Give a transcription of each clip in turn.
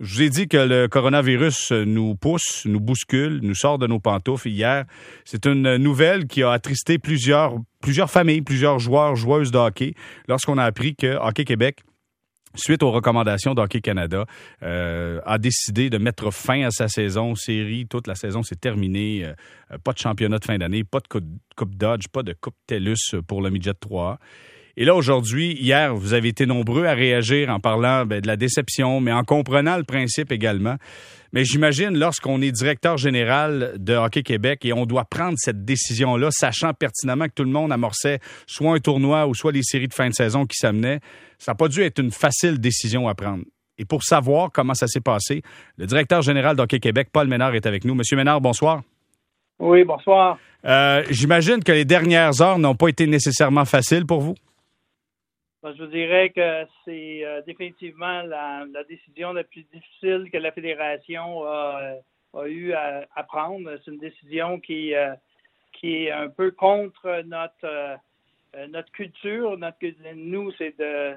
Je vous ai dit que le coronavirus nous pousse, nous bouscule, nous sort de nos pantoufles hier. C'est une nouvelle qui a attristé plusieurs, plusieurs familles, plusieurs joueurs, joueuses de hockey lorsqu'on a appris que Hockey Québec suite aux recommandations d'Hockey Canada, euh, a décidé de mettre fin à sa saison série. Toute la saison s'est terminée. Euh, pas de championnat de fin d'année, pas de coupe, Dodge, pas de Coupe TELUS pour le Midget 3. Et là, aujourd'hui, hier, vous avez été nombreux à réagir en parlant ben, de la déception, mais en comprenant le principe également. Mais j'imagine, lorsqu'on est directeur général de Hockey Québec et on doit prendre cette décision-là, sachant pertinemment que tout le monde amorçait soit un tournoi ou soit les séries de fin de saison qui s'amenaient, ça n'a pas dû être une facile décision à prendre. Et pour savoir comment ça s'est passé, le directeur général d'Hockey Québec, Paul Ménard, est avec nous. Monsieur Ménard, bonsoir. Oui, bonsoir. Euh, j'imagine que les dernières heures n'ont pas été nécessairement faciles pour vous? Ben, je vous dirais que c'est euh, définitivement la, décision la plus difficile que la fédération a, eu à, prendre. C'est une décision qui, euh, est un peu contre notre euh, notre culture. Notre, nous, c'est de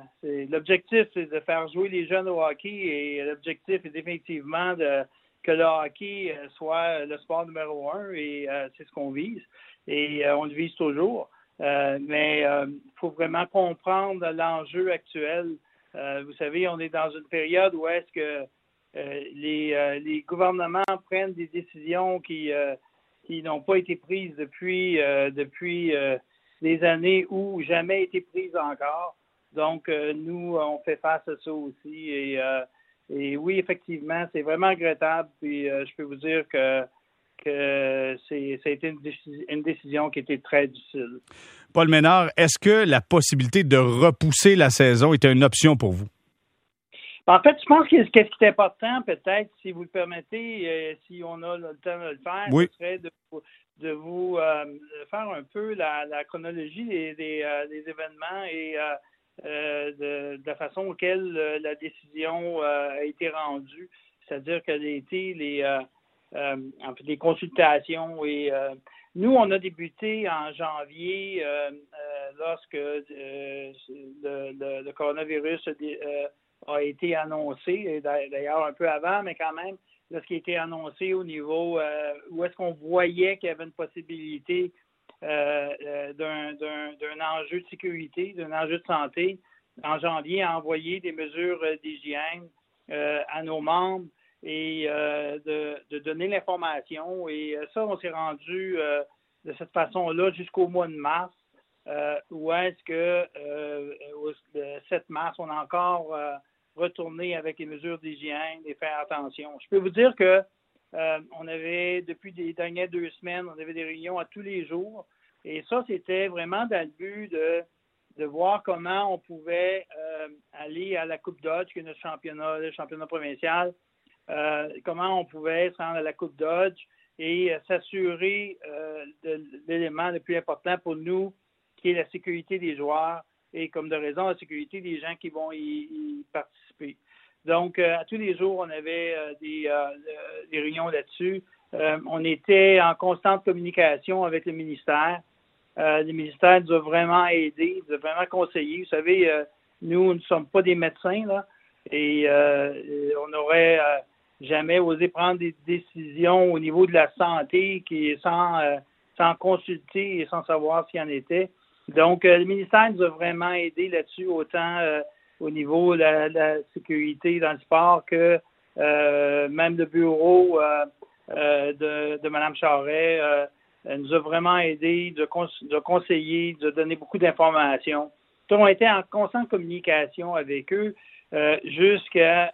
l'objectif, c'est de faire jouer les jeunes au hockey et l'objectif est définitivement de que le hockey soit le sport numéro un et c'est ce qu'on vise et on le vise toujours. Euh, mais il euh, faut vraiment comprendre l'enjeu actuel. Euh, vous savez, on est dans une période où est-ce que les, gouvernements prennent des décisions qui, qui n'ont pas été prises depuis, depuis des années ou jamais été prises encore. Donc, nous, on fait face à ça aussi. Et, et oui, effectivement, c'est vraiment regrettable. Puis, je peux vous dire que que ça a été une, décision qui était très difficile. Paul Ménard, est-ce que la possibilité de repousser la saison était une option pour vous? Ben, en fait, je pense que ce qui est important, peut-être, si vous le permettez, euh, si on a le temps de le faire, ce serait de, vous euh, faire un peu la, chronologie des, euh, événements et de, la façon auquel la décision a été rendue. C'est-à-dire qu'elle a été les en fait, des consultations. Et euh, nous, on a débuté en janvier euh, lorsque le, coronavirus a été annoncé, d'ailleurs un peu avant, mais quand même, lorsqu'il a été annoncé au niveau où est-ce qu'on voyait qu'il y avait une possibilité d'un enjeu de sécurité, d'un enjeu de santé, en janvier, envoyer des mesures d'hygiène à nos membres et euh, de, donner l'information. Et euh, ça, on s'est rendu euh, de cette façon-là jusqu'au mois de mars, où est-ce que le 7 mars, on a encore retourné avec les mesures d'hygiène et faire attention. Je peux vous dire que on avait, depuis les dernières deux semaines, on avait des réunions à tous les jours. Et ça, c'était vraiment dans le but de, de voir comment on pouvait aller à la Coupe Dodge, qui est notre championnat, le championnat provincial, euh, comment on pouvait se rendre à la Coupe Dodge et euh, s'assurer euh, de l'élément le plus important pour nous, qui est la sécurité des joueurs et, comme de raison, la sécurité des gens qui vont y, participer. Donc, à tous les jours, on avait des, réunions là-dessus. on était en constante communication avec le ministère. le ministère nous a vraiment aidés, nous a vraiment conseillés. Vous savez, nous, ne sommes pas des médecins, là, et on aurait jamais osé prendre des décisions au niveau de la santé qui sans, euh, sans consulter et sans savoir s'il y en était. Donc, euh, le ministère nous a vraiment aidé là-dessus, autant euh, au niveau de la, sécurité dans le sport que même le bureau de, de Mme Charret nous a vraiment aidé, de, de conseiller, de donner beaucoup d'informations. Avons été en constante communication avec eux jusqu'à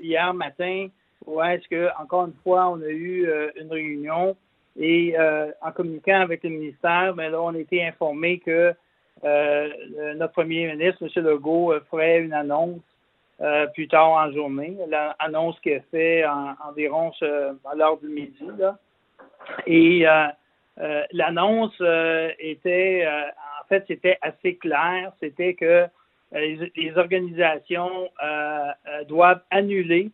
hier matin où est-ce que, encore une fois, on a eu euh, une réunion et euh, en communiquant avec le ministère, ben là, on a été informé que euh, notre premier ministre, M. Legault, ferait une annonce plus tard en journée, l'annonce qui est faite environ à l'heure du midi. Là. Et l'annonce était, en fait, c'était assez clair, c'était que les organisations doivent annuler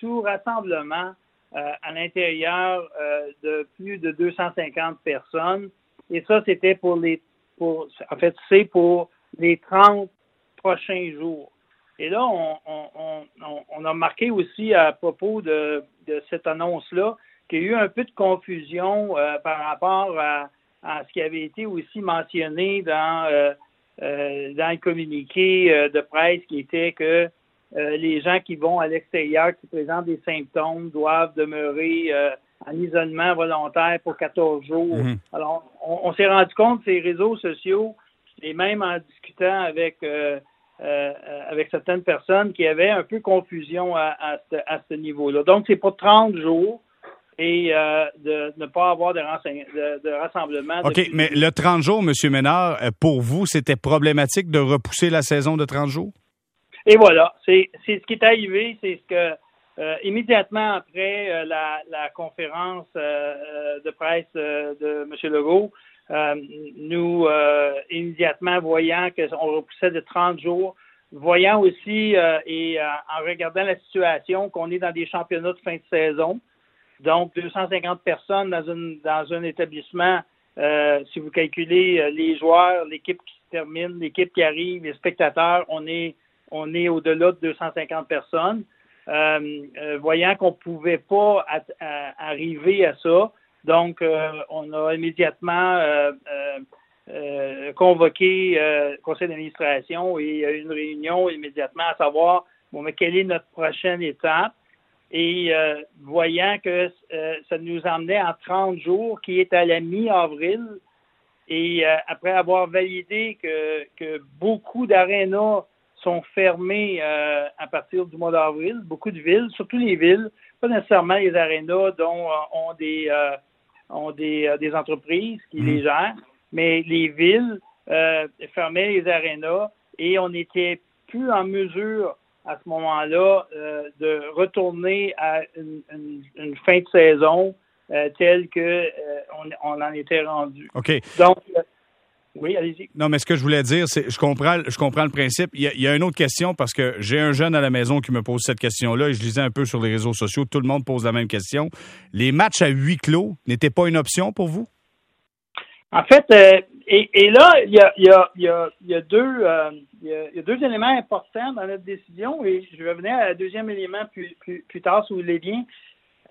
tout, rassemblement euh, à l'intérieur euh, de plus de 250 personnes. Et ça, c'était pour les, pour, en fait, c'est pour les 30 prochains jours. Et là, on, a remarqué aussi à propos de, cette annonce-là qu'il y a eu un peu de confusion euh, par rapport à, ce qui avait été aussi mentionné dans, dans le communiqué de presse qui était que les gens qui vont à l'extérieur, qui présentent des symptômes, doivent demeurer en isolement volontaire pour 14 jours. Mhm. Alors, on, s'est rendu compte, ces réseaux sociaux, et même en discutant avec euh, avec certaines personnes qui avaient un peu confusion à, ce, niveau-là. Donc, c'est pour 30 jours et euh, de ne pas avoir de, de, rassemblement. OK, mais le 30 jours, M. Ménard, euh, pour vous, c'était problématique de repousser la saison de 30 jours? Et voilà, c'est ce qui est arrivé, c'est ce que immédiatement après la, la, conférence de presse de M. Legault, euh, nous, euh, immédiatement, voyant qu'on repoussait de 30 jours, voyant aussi euh, et en regardant la situation qu'on est dans des championnats de fin de saison, donc 250 personnes dans, une, dans un établissement, si vous calculez les joueurs, l'équipe qui se termine, l'équipe qui arrive, les spectateurs, on est, on est au-delà de 250 personnes. voyant qu'on ne pouvait pas arriver à ça, donc, euh, on a immédiatement euh, euh, convoqué le conseil d'administration et eu une réunion immédiatement à savoir bon, mais quelle est notre prochaine étape? Et voyant que ça nous emmenait en 30 jours, qui est à la mi-avril, et après avoir validé que, que beaucoup d'arénas sont fermés à partir du mois d'avril, beaucoup de villes, surtout les villes, pas nécessairement les arénas dont ont des ont des, euh, des entreprises qui les mhm. gèrent, mais les villes euh, fermaient les arénas et on n'était plus en mesure à ce moment-là euh, de retourner à une, fin de saison telle que on, en était rendu. OK. Donc, oui, allez-y. Non, mais ce que je voulais dire, c'est, je comprends, je comprends le principe. Il y, a, une autre question parce que j'ai un jeune à la maison qui me pose cette question-là et je lisais un peu sur les réseaux sociaux. Tout le monde pose la même question. Les matchs à huis clos n'étaient pas une option pour vous? En fait, et, là, il y a, deux, éléments importants dans notre décision et je vais venir à un deuxième élément plus, plus, tard, si vous voulez bien.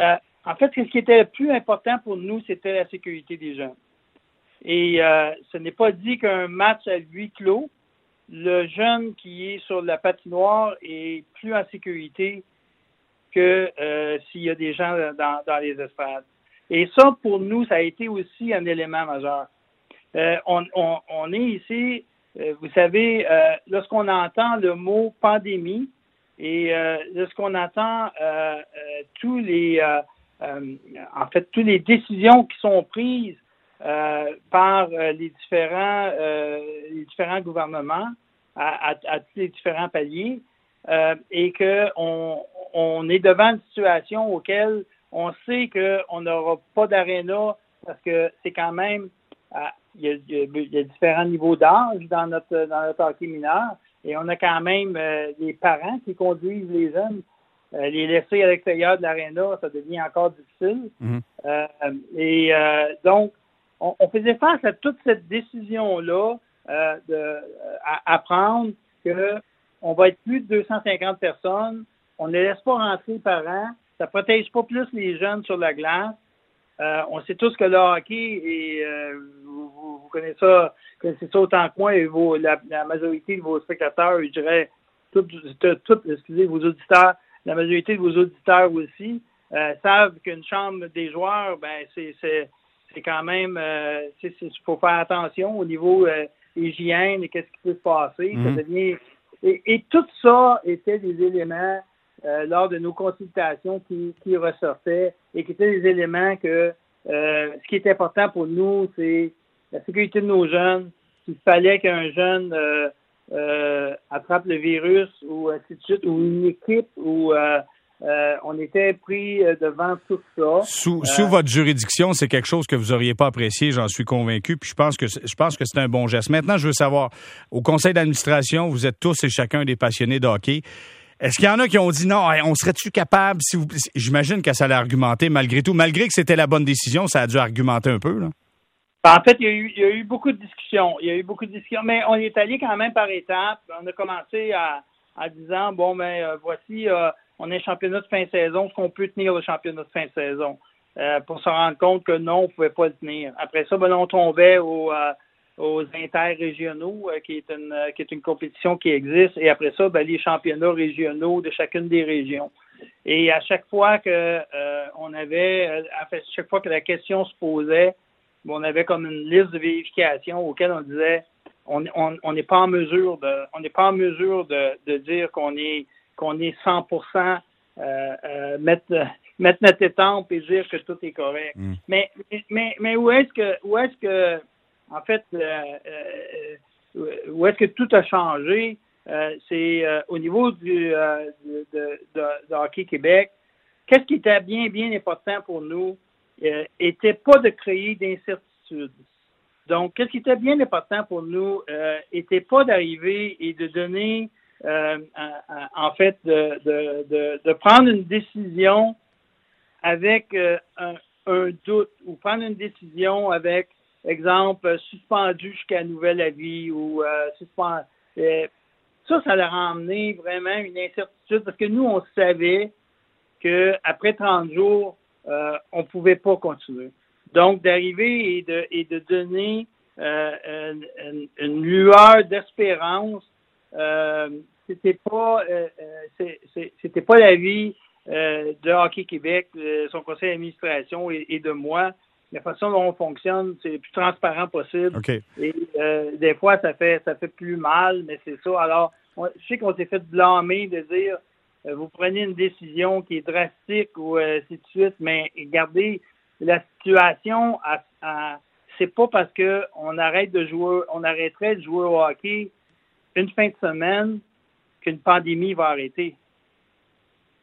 Euh, en fait, ce qui était le plus important pour nous, c'était la sécurité des jeunes. Et euh, ce n'est pas dit qu'un match à huis clos, le jeune qui est sur la patinoire est plus en sécurité que euh, s'il y a des gens dans, les espaces. Et ça, pour nous, ça a été aussi un élément majeur. Euh, on, est ici, vous savez, lorsqu'on entend le mot pandémie et lorsqu'on entend tous les, en fait, toutes les décisions qui sont prises euh, par euh, les différents, euh, les différents gouvernements à, tous les différents paliers et qu'on on est devant une situation auquel on sait qu'on n'aura pas d'aréna parce que c'est quand même il y, a, différents niveaux d'âge dans notre dans notre hockey mineur et on a quand même les parents qui conduisent les jeunes. les laisser à l'extérieur de l'aréna, ça devient encore difficile. Mm-hmm. et donc, on, faisait face à toute cette décision-là euh, de, euh, à, prendre que on va être plus de 250 personnes, on ne laisse pas rentrer par an, ça protège pas plus les jeunes sur la glace. Euh, on sait tous que le hockey, et vous, connaissez ça, connaissez ça autant que moi, et la, majorité de vos spectateurs, je dirais, tout, excusez, vos auditeurs, la majorité de vos auditeurs aussi, savent qu'une chambre des joueurs, ben c'est c'est quand même, euh, il faut faire attention au niveau euh, hygiène et qu'est-ce qui peut se passer. Mhm. et, tout ça était des éléments euh, lors de nos consultations qui, ressortaient et qui étaient des éléments que ce qui est important pour nous, c'est la sécurité de nos jeunes. S'il fallait qu'un jeune attrape le virus ou ainsi de suite, ou une équipe ou euh, on était pris euh, devant tout ça. Sous, euh, votre juridiction, c'est quelque chose que vous auriez pas apprécié, j'en suis convaincu. Puis je pense que je pense que c'est un bon geste. Maintenant, je veux savoir, au conseil d'administration, vous êtes tous et chacun des passionnés de hockey. Est-ce qu'il y en a qui ont dit non, on serait-tu capable, si vous... J'imagine que ça allait argumenter malgré tout. Malgré que c'était la bonne décision, ça a dû argumenter un peu, là. En fait, il y, a eu, il y, a eu, beaucoup de discussions. Il y a eu beaucoup de discussions, mais on est allé quand même par étapes. On a commencé à, en disant bon ben voici on est championnat de fin de saison, est-ce qu'on peut tenir le championnat de fin de saison? pour se rendre compte que non, on ne pouvait pas le tenir. Après ça, ben, on tombait au, aux interrégionaux, euh, qui est une euh, compétition qui existe, et après ça, ben, les championnats régionaux de chacune des régions. Et à chaque fois que euh, on avait, à chaque fois que la question se posait, ben, on avait comme une liste de vérification auquel on disait on n'est on, pas en mesure de on n'est pas en mesure de dire qu'on est qu'on est 100 euh, mettre mettre notre étampe et dire que tout est correct. Mm. Mais mais mais où est-ce que où est-ce que en fait, euh, euh, où est-ce que tout a changé? Euh, c'est au niveau du, de, Hockey Québec. Qu'est-ce qui était bien, bien important pour nous? était pas de créer d'incertitudes. Donc, qu'est-ce qui était bien important pour nous? était pas d'arriver et de donner, en fait, de, prendre une décision avec un, un, doute ou prendre une décision avec exemple, suspendu jusqu'à nouvel avis ou euh, suspendu. Euh, ça, ça leur a emmené vraiment une incertitude parce que nous, on savait qu'après 30 jours, euh, on ne pouvait pas continuer. Donc, d'arriver et de, et de donner euh, une, une, lueur d'espérance, euh, c'était pas c'était pas l'avis de Hockey Québec, son conseil d'administration et, et de moi la façon dont on fonctionne, c'est le plus transparent possible. Et euh, des fois, ça fait ça fait plus mal, mais c'est ça. Alors, je sais qu'on s'est fait blâmer de dire euh, vous prenez une décision qui est drastique ou euh, ainsi de suite, mais regardez, la situation, c'est pas parce que on arrête de jouer, on arrêterait de jouer au hockey une fin de semaine qu'une pandémie va arrêter.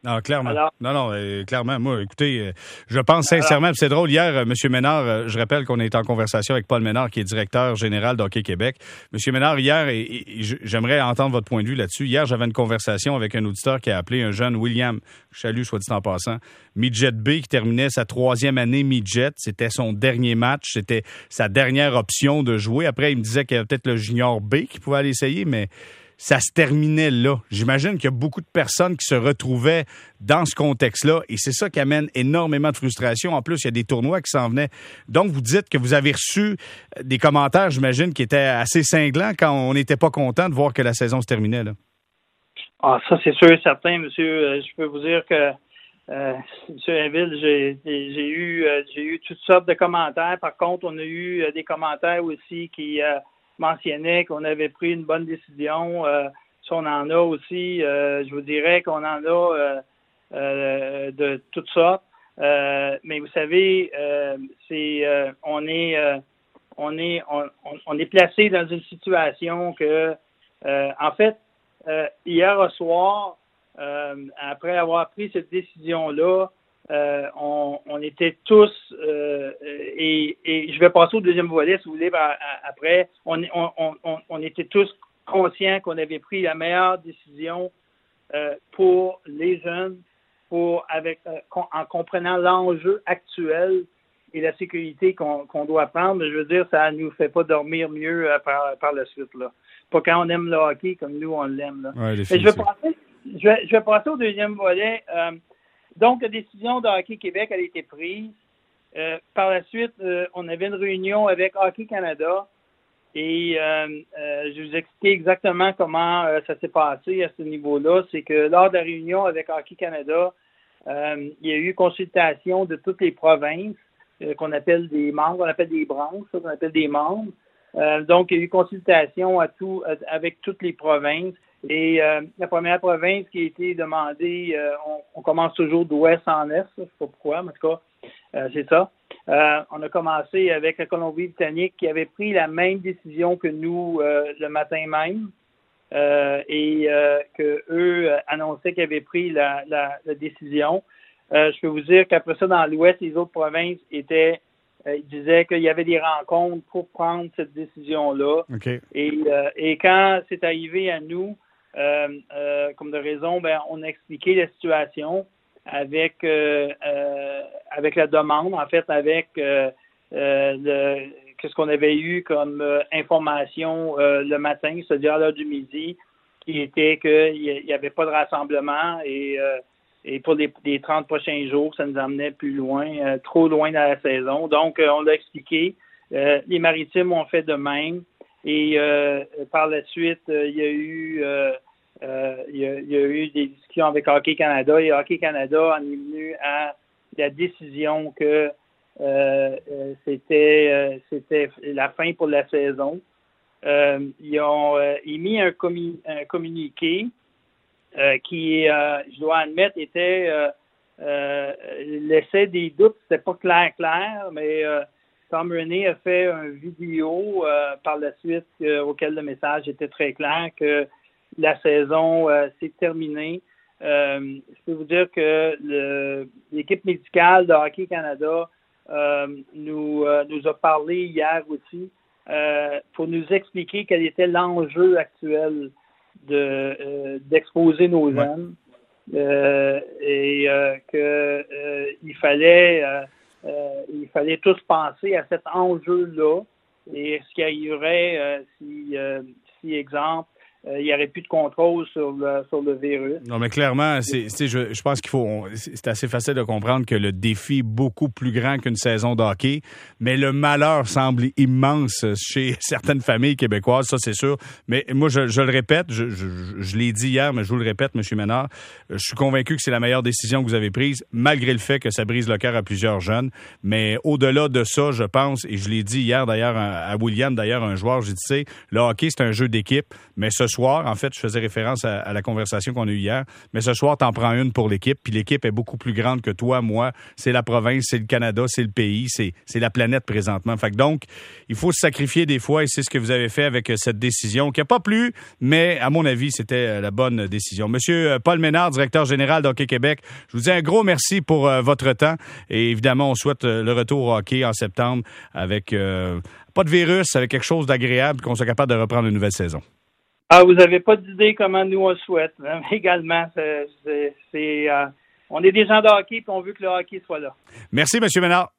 Non, clairement. non, non, euh, clairement. Moi, écoutez, euh, je pense sincèrement, c'est drôle, hier, euh, M. Ménard, je rappelle qu'on est en conversation avec Paul Ménard, qui est directeur général d'Hockey Québec. M. Ménard, hier, et, j'aimerais entendre votre point de vue là-dessus. Hier, j'avais une conversation avec un auditeur qui a appelé un jeune William, Chalut, soit dit en passant, Midget B, qui terminait sa troisième année Midget. C'était son dernier match. C'était sa dernière option de jouer. Après, il me disait qu'il y avait peut-être le Junior B qui pouvait aller essayer, mais ça se terminait là. J'imagine qu'il y a beaucoup de personnes qui se retrouvaient dans ce contexte-là et c'est ça qui amène énormément de frustration. En plus, il y a des tournois qui s'en venaient. Donc, vous dites que vous avez reçu des commentaires, j'imagine, qui étaient assez cinglants quand on n'était pas content de voir que la saison se terminait. Là. Ah, ça, c'est sûr et certain, monsieur. Euh, je peux vous dire que euh, Monsieur Inville, euh, j'ai eu toutes sortes de commentaires. Par contre, on a eu des commentaires aussi qui mentionnait qu'on avait pris une bonne décision. Euh, si on en a aussi, euh, je vous dirais qu'on en a euh, de toutes sortes. mais vous savez, c'est on est placé dans une situation que en fait hier soir après avoir pris cette décision là euh, on, était tous, euh, et, je vais passer au deuxième volet, si vous voulez, après, on, on, était tous conscients qu'on avait pris la meilleure décision euh, pour les jeunes, pour avec en comprenant l'enjeu actuel et la sécurité qu'on doit prendre. Je veux dire, ça ne nous fait pas dormir mieux par, par la suite. Là. Pas quand on aime le hockey comme nous, on l'aime. je, vais passer, je, vais, je vais passer au deuxième volet. Donc, la décision de Hockey Québec a été prise. Euh, par la suite, euh, on avait une réunion avec Hockey Canada et euh, je vous expliquer exactement comment ça s'est passé à ce niveau-là. C'est que lors de la réunion avec Hockey Canada, il y a eu consultation de toutes les provinces qu'on appelle des membres, on appelle des branches, qu'on appelle des membres. donc, il y a eu consultation à tout, avec toutes les provinces. Et euh, la première province qui a été demandée, euh, on, commence toujours d'ouest en est, je ne sais pas pourquoi, mais en tout cas, euh, c'est ça. on a commencé avec la Colombie-Britannique qui avait pris la même décision que nous le matin même et que eux annonçaient qu'ils avaient pris la, décision. je peux vous dire qu'après ça, dans l'ouest, les autres provinces étaient ils disaient qu'il y avait des rencontres pour prendre cette décision-là. Et, et quand c'est arrivé à nous, euh, euh, comme de raison, ben, on a expliqué la situation avec euh, avec la demande, en fait, avec le qu'est-ce qu'on avait eu comme information le matin, c'est-à-dire l'heure du midi. qui était qu'il n'y avait pas de rassemblement et, et pour les, 30 prochains jours, ça nous emmenait plus loin, trop loin dans la saison. Donc, on l'a expliqué. les Maritimes ont fait de même. Et par la suite, il y a eu il y, il, y a, eu des discussions avec Hockey Canada et Hockey Canada en est venu à la décision que euh, euh, c'était euh, c'était la fin pour la saison. ils ont émis un, communiqué qui, je dois admettre, était laissait des doutes. C'était pas clair clair, mais Tom René a fait une vidéo par la suite auquel le message était très clair que la saison s'est terminée. je peux vous dire que l'équipe médicale de Hockey Canada euh, nous, euh, nous a parlé hier aussi euh, pour nous expliquer quel était l'enjeu actuel de d'exposer nos jeunes et que il fallait il fallait tous penser à cet enjeu-là et ce qu'il y aurait si, si exemple, euh, il n'y aurait plus de contrôle sur le, sur le virus. Non, mais clairement, c'est, je, pense qu'il faut. C'est assez facile de comprendre que le défi est beaucoup plus grand qu'une saison d'hockey, mais le malheur semble immense chez certaines familles québécoises, ça c'est sûr. Mais moi, je, le répète, je, l'ai dit hier, mais je vous le répète, M. Ménard, je suis convaincu que c'est la meilleure décision que vous avez prise, malgré le fait que ça brise le cœur à plusieurs jeunes. Mais au-delà de ça, je pense, et je l'ai dit hier d'ailleurs à, William, d'ailleurs, un joueur, j'ai dit, le hockey, c'est un jeu d'équipe, mais ce soir, en fait, je faisais référence à, la conversation qu'on a eue hier, mais ce soir, t'en prends une pour l'équipe, puis l'équipe est beaucoup plus grande que toi, moi. C'est la province, c'est le Canada, c'est le pays, c'est, la planète présentement. Fait que donc, il faut se sacrifier des fois, et c'est ce que vous avez fait avec euh, cette décision, qui n'a pas plu, mais à mon avis, c'était euh, la bonne décision. Monsieur euh, Paul Ménard, directeur général d'Hockey Québec, je vous dis un gros merci pour votre temps, et évidemment, on souhaite le retour au hockey en septembre avec pas de virus, avec quelque chose d'agréable, qu'on soit capable de reprendre une nouvelle saison. Ah, vous n'avez pas d'idée comment nous on souhaite. Hein? Également, c'est, euh, on est des gens de hockey et on veut que le hockey soit là. Merci, M. Ménard.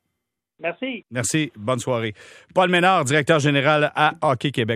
Merci. Merci. Bonne soirée. Paul Ménard, directeur général à Hockey Québec.